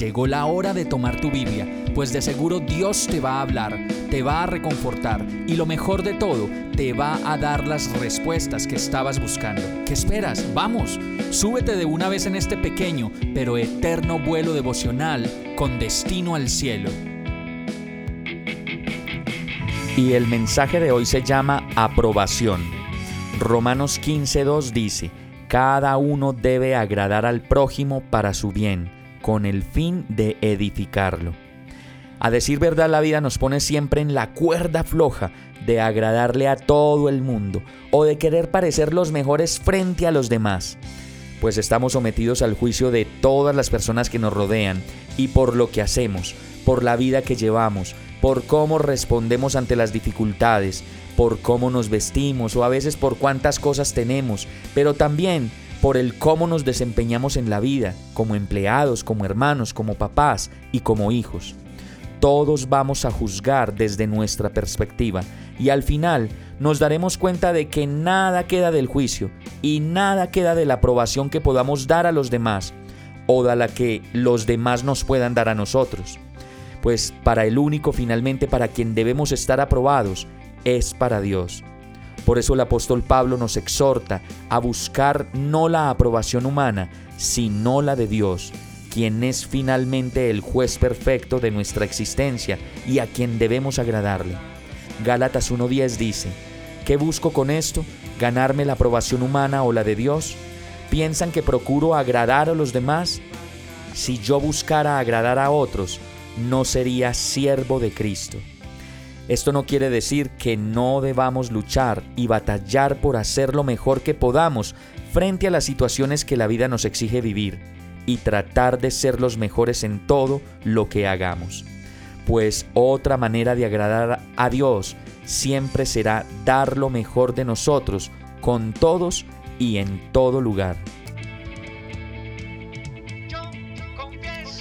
Llegó la hora de tomar tu Biblia, pues de seguro Dios te va a hablar, te va a reconfortar y lo mejor de todo, te va a dar las respuestas que estabas buscando. ¿Qué esperas? Vamos, súbete de una vez en este pequeño pero eterno vuelo devocional con destino al cielo. Y el mensaje de hoy se llama aprobación. Romanos 15.2 dice, cada uno debe agradar al prójimo para su bien con el fin de edificarlo. A decir verdad, la vida nos pone siempre en la cuerda floja de agradarle a todo el mundo o de querer parecer los mejores frente a los demás, pues estamos sometidos al juicio de todas las personas que nos rodean y por lo que hacemos, por la vida que llevamos, por cómo respondemos ante las dificultades, por cómo nos vestimos o a veces por cuántas cosas tenemos, pero también por el cómo nos desempeñamos en la vida, como empleados, como hermanos, como papás y como hijos. Todos vamos a juzgar desde nuestra perspectiva y al final nos daremos cuenta de que nada queda del juicio y nada queda de la aprobación que podamos dar a los demás o de la que los demás nos puedan dar a nosotros. Pues para el único finalmente para quien debemos estar aprobados es para Dios. Por eso el apóstol Pablo nos exhorta a buscar no la aprobación humana, sino la de Dios, quien es finalmente el juez perfecto de nuestra existencia y a quien debemos agradarle. Gálatas 1.10 dice, ¿qué busco con esto? ¿Ganarme la aprobación humana o la de Dios? ¿Piensan que procuro agradar a los demás? Si yo buscara agradar a otros, no sería siervo de Cristo. Esto no quiere decir que no debamos luchar y batallar por hacer lo mejor que podamos frente a las situaciones que la vida nos exige vivir y tratar de ser los mejores en todo lo que hagamos. Pues otra manera de agradar a Dios siempre será dar lo mejor de nosotros con todos y en todo lugar.